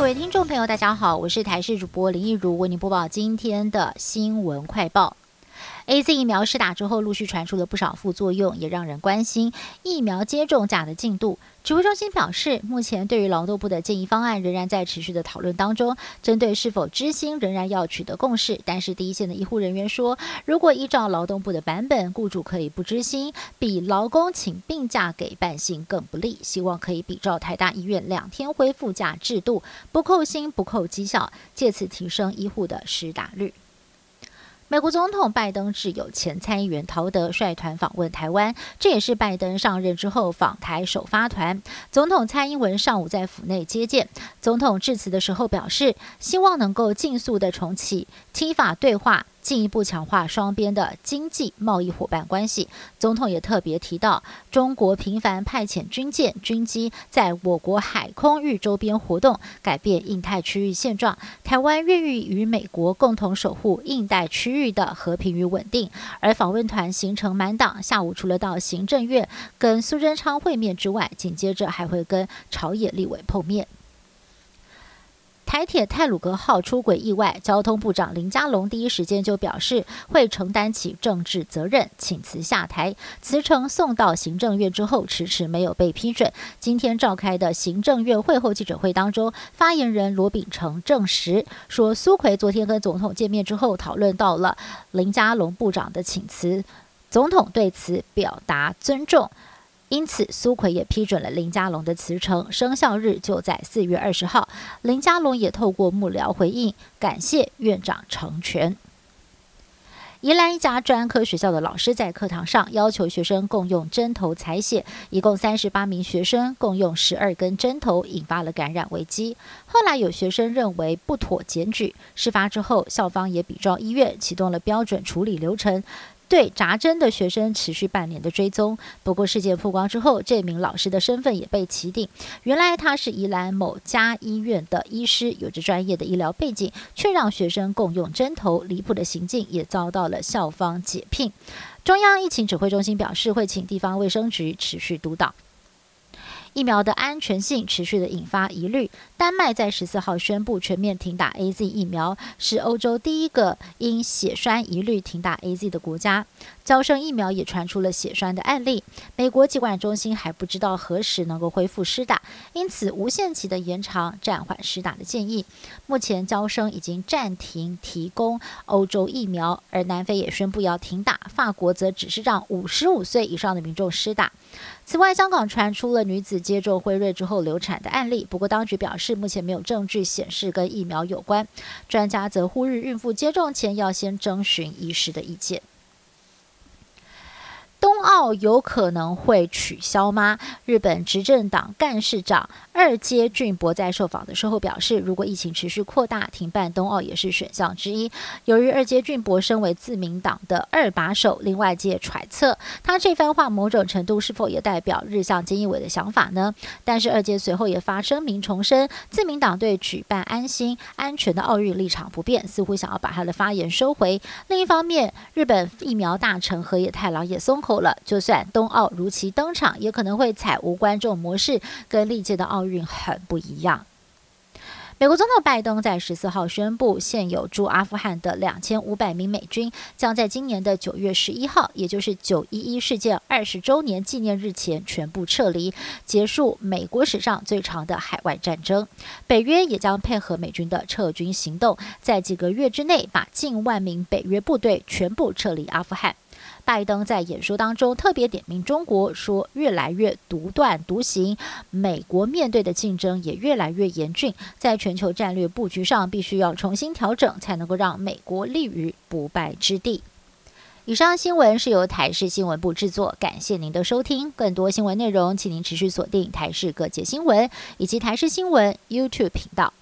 各位听众朋友，大家好，我是台视主播林一如，为您播报今天的新闻快报。A Z 疫苗施打之后，陆续传出了不少副作用，也让人关心疫苗接种假的进度。指挥中心表示，目前对于劳动部的建议方案仍然在持续的讨论当中，针对是否知心仍然要取得共识。但是第一线的医护人员说，如果依照劳动部的版本，雇主可以不知心，比劳工请病假给半薪更不利。希望可以比照台大医院两天恢复假制度，不扣薪不扣绩效，借此提升医护的施打率。美国总统拜登挚友前参议员陶德率团访问台湾，这也是拜登上任之后访台首发团。总统蔡英文上午在府内接见总统，致辞的时候表示，希望能够尽速的重启 T 法对话。进一步强化双边的经济贸易伙伴关系。总统也特别提到，中国频繁派遣军舰、军机在我国海空域周边活动，改变印太区域现状。台湾愿意与美国共同守护印太区域的和平与稳定。而访问团行程满档，下午除了到行政院跟苏贞昌会面之外，紧接着还会跟朝野立委碰面。台铁泰鲁格号出轨意外，交通部长林佳龙第一时间就表示会承担起政治责任，请辞下台。辞呈送到行政院之后，迟迟没有被批准。今天召开的行政院会后记者会当中，发言人罗秉成证实说，苏奎昨天跟总统见面之后，讨论到了林佳龙部长的请辞，总统对此表达尊重。因此，苏奎也批准了林佳龙的辞呈，生效日就在四月二十号。林佳龙也透过幕僚回应，感谢院长成全。宜兰一家专科学校的老师在课堂上要求学生共用针头采血，一共三十八名学生共用十二根针头，引发了感染危机。后来有学生认为不妥检举，事发之后，校方也比照医院启动了标准处理流程。对扎针的学生持续半年的追踪，不过事件曝光之后，这名老师的身份也被起定。原来他是宜兰某家医院的医师，有着专业的医疗背景，却让学生共用针头，离谱的行径也遭到了校方解聘。中央疫情指挥中心表示，会请地方卫生局持续督导。疫苗的安全性持续的引发疑虑。丹麦在十四号宣布全面停打 A Z 疫苗，是欧洲第一个因血栓疑虑停打 A Z 的国家。招生疫苗也传出了血栓的案例。美国疾管中心还不知道何时能够恢复施打，因此无限期的延长暂缓施打的建议。目前招生已经暂停提供欧洲疫苗，而南非也宣布要停打，法国则只是让五十五岁以上的民众施打。此外，香港传出了女子接种辉瑞之后流产的案例，不过当局表示目前没有证据显示跟疫苗有关。专家则呼吁孕妇接种前要先征询医师的意见。奥有可能会取消吗？日本执政党干事长二阶俊博在受访的时候表示，如果疫情持续扩大，停办冬奥也是选项之一。由于二阶俊博身为自民党的二把手，另外界揣测他这番话某种程度是否也代表日向菅义伟的想法呢？但是二阶随后也发声明重申，自民党对举办安心安全的奥运立场不变，似乎想要把他的发言收回。另一方面，日本疫苗大臣河野太郎也松口了。了，就算冬奥如期登场，也可能会采无观众模式，跟历届的奥运很不一样。美国总统拜登在十四号宣布，现有驻阿富汗的两千五百名美军将在今年的九月十一号，也就是九一一事件二十周年纪念日前全部撤离，结束美国史上最长的海外战争。北约也将配合美军的撤军行动，在几个月之内把近万名北约部队全部撤离阿富汗。拜登在演说当中特别点名中国，说越来越独断独行，美国面对的竞争也越来越严峻，在全球战略布局上必须要重新调整，才能够让美国立于不败之地。以上新闻是由台视新闻部制作，感谢您的收听。更多新闻内容，请您持续锁定台视各界新闻以及台视新闻 YouTube 频道。